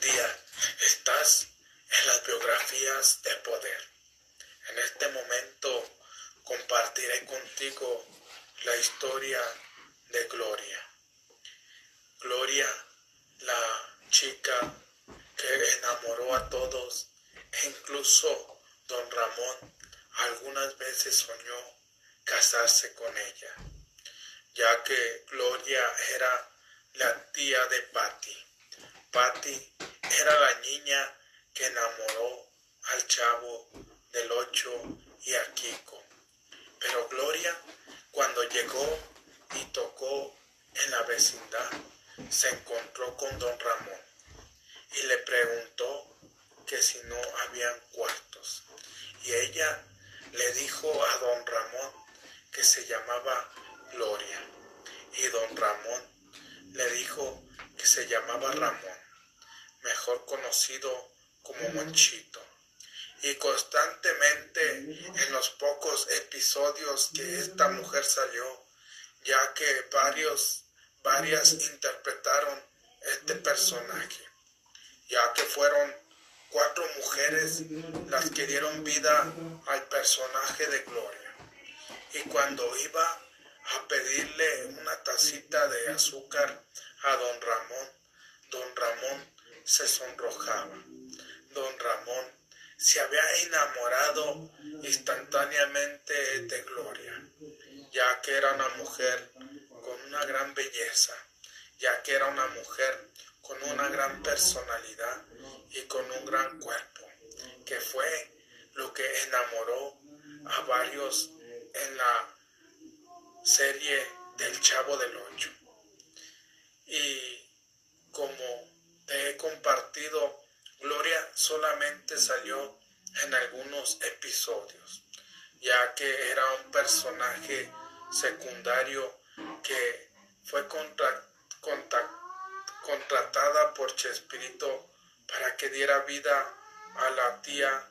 Día. Estás en las biografías de poder. En este momento compartiré contigo la historia de Gloria. Gloria, la chica que enamoró a todos e incluso don Ramón algunas veces soñó casarse con ella, ya que Gloria era la tía de Patty. Patty era la niña que enamoró al chavo del ocho y a Kiko. Pero Gloria, cuando llegó y tocó en la vecindad, se encontró con don Ramón y le preguntó que si no habían cuartos. Y ella le dijo a don Ramón que se llamaba Gloria. Y don Ramón le dijo que se llamaba Ramón, conocido como Monchito. Y constantemente en los pocos episodios que esta mujer salió, ya que varios, varias interpretaron este personaje, ya que fueron cuatro mujeres las que dieron vida al personaje de Gloria. Y cuando iba a pedirle una tacita de azúcar a don Ramón se sonrojaba. Don Ramón se había enamorado instantáneamente de Gloria, ya que era una mujer con una gran belleza, ya que era una mujer con una gran personalidad y con un gran cuerpo, que fue lo que enamoró a varios en la serie del Chavo del Ocho. Y como te he compartido, Gloria salió en algunos episodios, ya que era un personaje secundario que fue contratada por Chespirito para que diera vida a la tía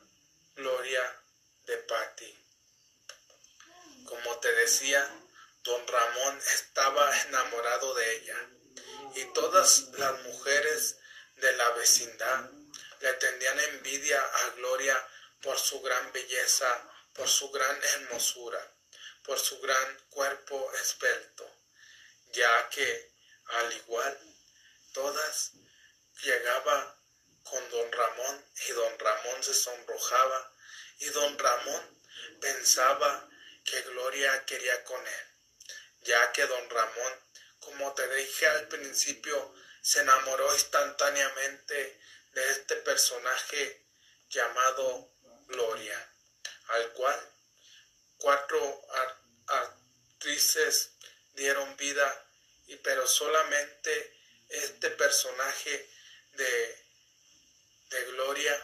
Gloria de Patti. Como te decía, don Ramón estaba enamorado de ella y todas las mujeres de la vecindad le tendían envidia a Gloria por su gran belleza, por su gran hermosura, por su gran cuerpo esbelto, ya que al igual todas llegaba con don Ramón y don Ramón se sonrojaba y don Ramón pensaba que Gloria quería con él, ya que don Ramón, como te dije al principio, se enamoró instantáneamente de este personaje llamado Gloria, al cual cuatro actrices dieron vida, y pero solamente este personaje de, de Gloria,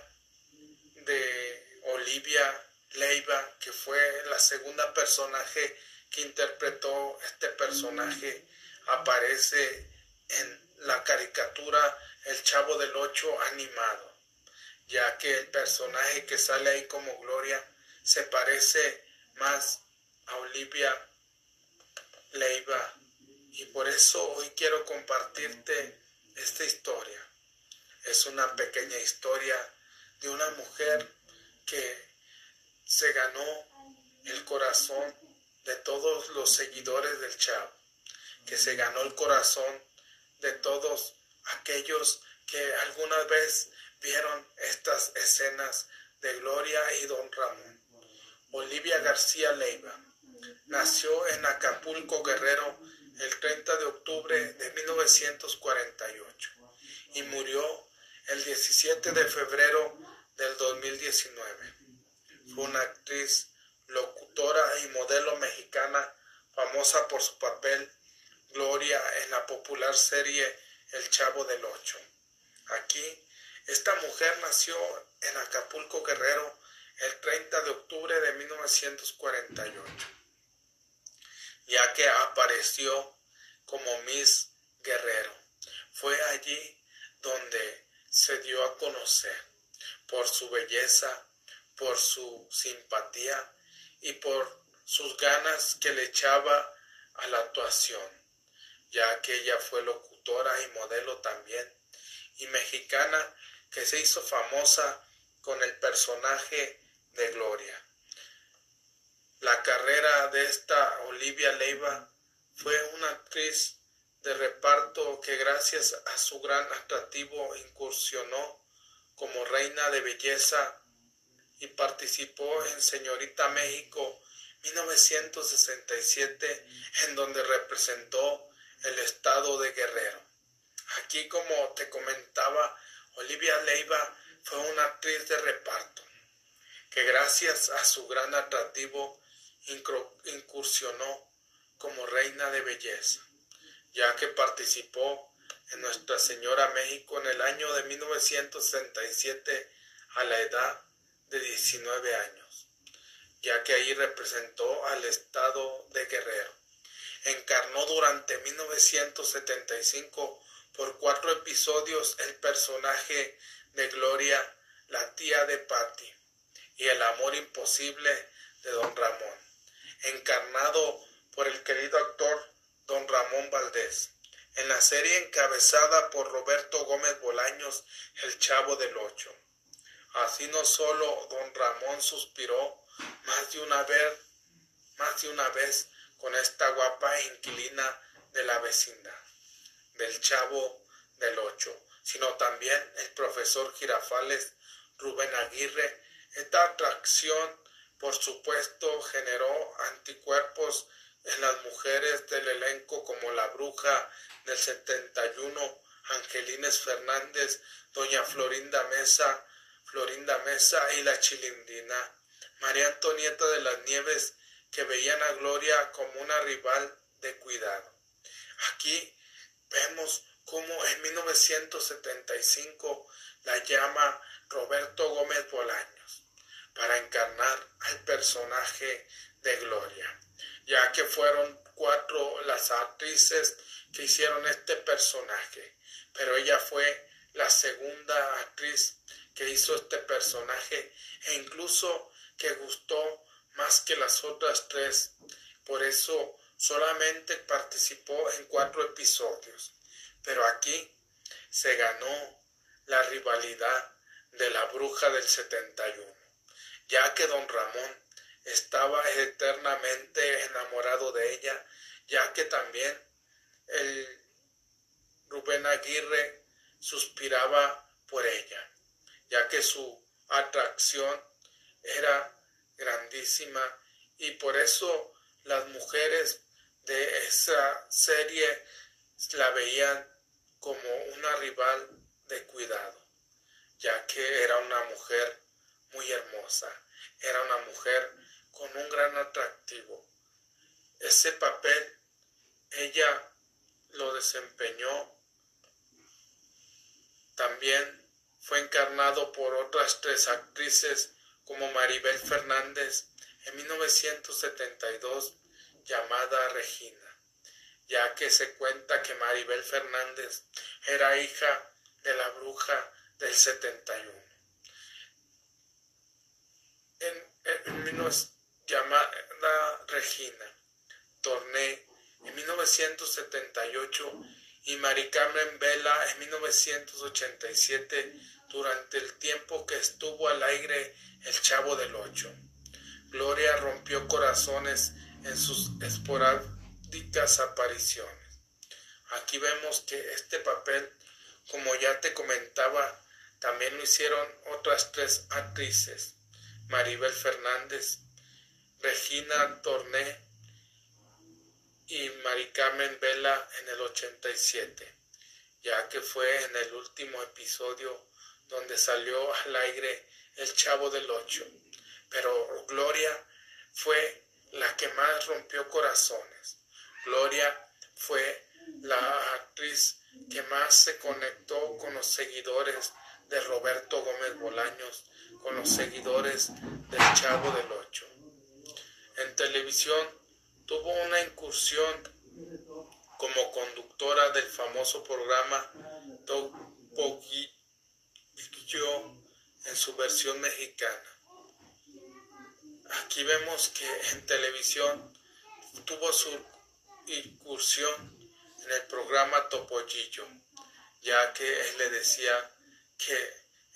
de Olivia Leiva, que fue la segunda personaje que interpretó este personaje, aparece en la caricatura El Chavo del Ocho animado, ya que el personaje que sale ahí como Gloria se parece más a Olivia Leiva y por eso hoy quiero compartirte esta historia. Es una pequeña historia de una mujer que se ganó el corazón de todos los seguidores del Chavo, que se ganó el corazón de todos aquellos que alguna vez vieron estas escenas de Gloria y Don Ramón. Olivia García Leiva nació en Acapulco, Guerrero, el 30 de octubre de 1948 y murió el 17 de febrero del 2019. Fue una actriz, locutora y modelo mexicana famosa por su papel Gloria en la popular serie El Chavo del Ocho. Aquí, esta mujer nació en Acapulco Guerrero el 30 de octubre de 1948, ya que apareció como Miss Guerrero. Fue allí donde se dio a conocer por su belleza, por su simpatía y por sus ganas que le echaba a la actuación ya que ella fue locutora y modelo también, y mexicana que se hizo famosa con el personaje de Gloria. La carrera de esta Olivia Leiva fue una actriz de reparto que gracias a su gran atractivo incursionó como reina de belleza y participó en Señorita México 1967 en donde representó de Guerrero. Aquí como te comentaba, Olivia Leiva fue una actriz de reparto que gracias a su gran atractivo incursionó como reina de belleza, ya que participó en Nuestra Señora México en el año de 1967 a la edad de 19 años, ya que ahí representó al estado de Guerrero. Encarnó durante 1975 por cuatro episodios el personaje de Gloria, la tía de Patty, y el amor imposible de don Ramón encarnado por el querido actor don Ramón Valdés, en la serie encabezada por Roberto Gómez Bolaños, El Chavo del Ocho. Así no solo don Ramón suspiró más de una vez, más de una vez con esta guapa inquilina de la vecindad, del Chavo del Ocho, sino también el profesor Girafales Rubén Aguirre, esta atracción por supuesto, generó anticuerpos en las mujeres del elenco como la bruja del 71, Angelines Fernández, doña Florinda Mesa, Florinda Mesa y la Chilindina, María Antonieta de las Nieves, que veían a Gloria como una rival de cuidado. Aquí vemos cómo en 1975 la llama Roberto Gómez Bolaños para encarnar al personaje de Gloria, ya que fueron cuatro las actrices que hicieron este personaje, pero ella fue la segunda actriz que hizo este personaje e incluso que gustó más que las otras tres, por eso solamente participó en cuatro episodios, pero aquí se ganó la rivalidad de la bruja del 71 ya que don Ramón estaba eternamente enamorado de ella, ya que también el Rubén Aguirre suspiraba por ella, ya que su atracción era grandísima y por eso las mujeres de esa serie la veían como una rival de cuidado, ya que era una mujer muy hermosa. Era una mujer con un gran atractivo. Ese papel ella lo desempeñó. También fue encarnado por otras tres actrices como Maribel Fernández en 1972 llamada Regina, ya que se cuenta que Maribel Fernández era hija de la bruja del 71 en, en llamada Regina Torné en 1978 y Mari Carmen Vela en 1987 durante el tiempo que estuvo al aire El Chavo del Ocho. Gloria rompió corazones en sus esporádicas apariciones. Aquí vemos que este papel, como ya te comentaba, también lo hicieron otras tres actrices. Maribel Fernández, Regina Torné y Mari Carmen Vela en el 87, ya que fue en el último episodio donde salió al aire El Chavo del Ocho. Pero Gloria fue la que más rompió corazones. Gloria fue la actriz que más se conectó con los seguidores de Roberto Gómez Bolaños con los seguidores del Chavo del Ocho. En televisión tuvo una incursión como conductora del famoso programa En su versión mexicana. Aquí vemos que en televisión tuvo su incursión en el programa Topollillo, ya que él le decía que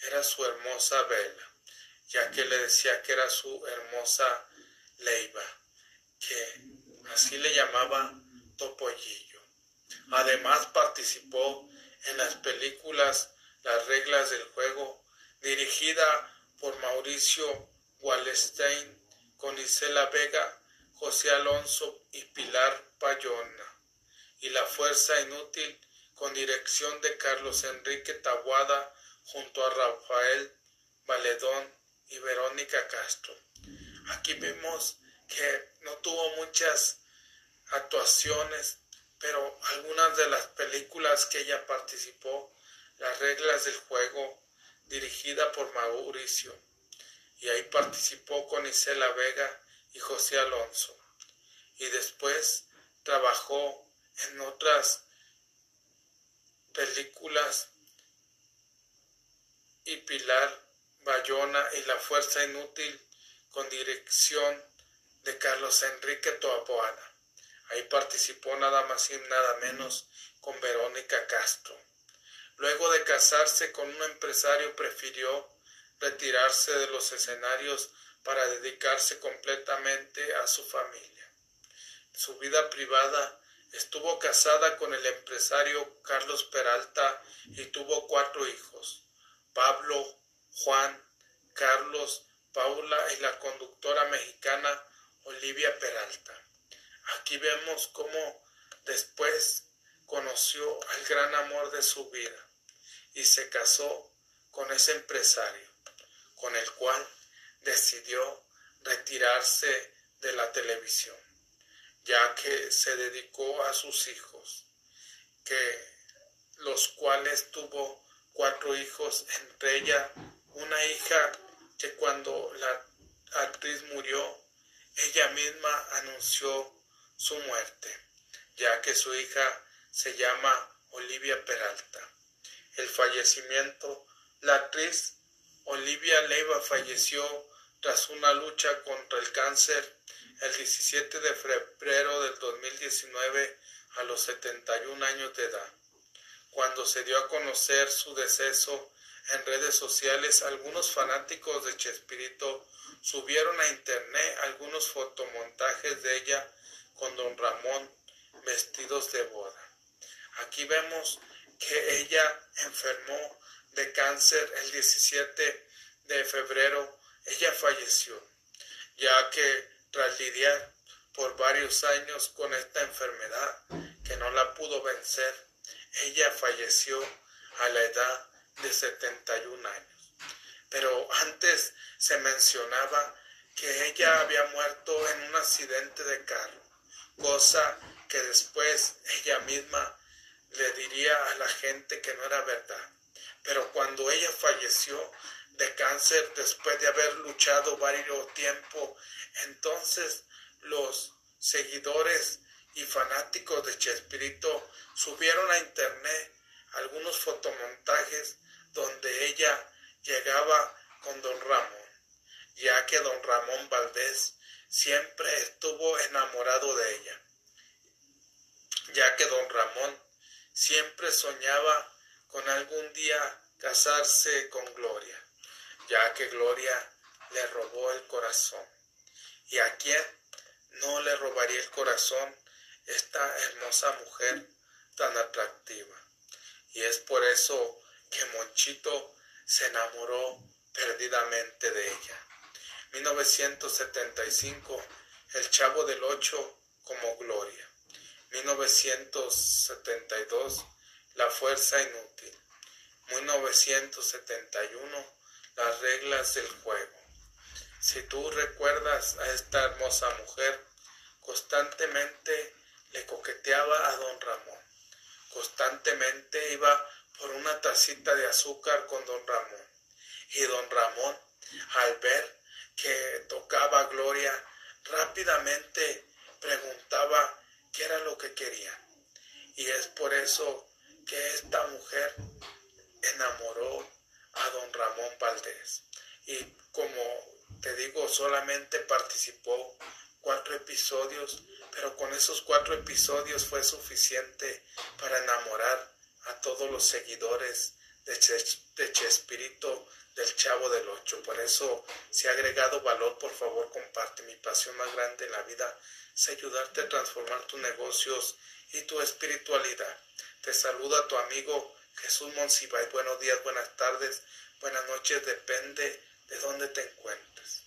era su hermosa vela, ya que le decía que era su hermosa leiva, que así le llamaba Topollillo. Además participó en las películas Las reglas del juego, dirigida por Mauricio Wallenstein, con Isela Vega, José Alonso y Pilar Payona, y La Fuerza Inútil, con dirección de Carlos Enrique Tabuada, junto a Rafael Valedón y Verónica Castro. Aquí vemos que no tuvo muchas actuaciones, pero algunas de las películas que ella participó, Las reglas del juego, dirigida por Mauricio, y ahí participó con Isela Vega y José Alonso, y después trabajó en otras películas y Pilar Bayona y La Fuerza Inútil con dirección de Carlos Enrique Toapoana. Ahí participó nada más y nada menos con Verónica Castro. Luego de casarse con un empresario prefirió retirarse de los escenarios para dedicarse completamente a su familia. Su vida privada estuvo casada con el empresario Carlos Peralta y tuvo cuatro hijos, Pablo, Juan, Carlos, Paula y la conductora mexicana Olivia Peralta. Aquí vemos cómo después conoció al gran amor de su vida y se casó con ese empresario, con el cual decidió retirarse de la televisión, ya que se dedicó a sus hijos, que los cuales tuvo cuatro hijos, entre ella una hija que cuando la actriz murió, ella misma anunció su muerte, ya que su hija se llama Olivia Peralta. El fallecimiento, la actriz Olivia Leiva falleció tras una lucha contra el cáncer el 17 de febrero del 2019 a los 71 años de edad. Cuando se dio a conocer su deceso en redes sociales, algunos fanáticos de Chespirito subieron a internet algunos fotomontajes de ella con don Ramón vestidos de boda. Aquí vemos que ella enfermó de cáncer el 17 de febrero. Ella falleció, ya que tras lidiar por varios años con esta enfermedad que no la pudo vencer, ella falleció a la edad de 71 años. Pero antes se mencionaba que ella había muerto en un accidente de carro cosa que después ella misma le diría a la gente que no era verdad. Pero cuando ella falleció de cáncer después de haber luchado varios tiempo, entonces los seguidores y fanáticos de Chespirito subieron a internet algunos fotomontajes donde ella llegaba con don Ramón, ya que don Ramón Valdés siempre estuvo enamorado de ella, ya que don Ramón siempre soñaba con algún día casarse con Gloria, ya que Gloria le robó el corazón. ¿Y a quién no le robaría el corazón esta hermosa mujer tan atractiva? Y es por eso que Monchito se enamoró perdidamente de ella. 1975, El Chavo del Ocho como Gloria. 1972, La Fuerza Inútil. 1971, Las Reglas del Juego. Si tú recuerdas a esta hermosa mujer, constantemente le coqueteaba a don Ramón. Constantemente iba por una tacita de azúcar con don Ramón. Y don Ramón, al ver que tocaba Gloria, rápidamente preguntaba era lo que quería. Y es por eso que esta mujer enamoró a don Ramón Valdés. Y como te digo, solamente participó cuatro episodios, pero con esos cuatro episodios fue suficiente para enamorar a todos los seguidores de, Chespirito del Chavo del Ocho. Por eso, si ha agregado valor, por favor, comparte. Mi pasión más grande en la vida es ayudarte a transformar tus negocios y tu espiritualidad. Te saluda tu amigo Jesús Monsiváis. Buenos días, buenas tardes, buenas noches, depende de dónde te encuentres.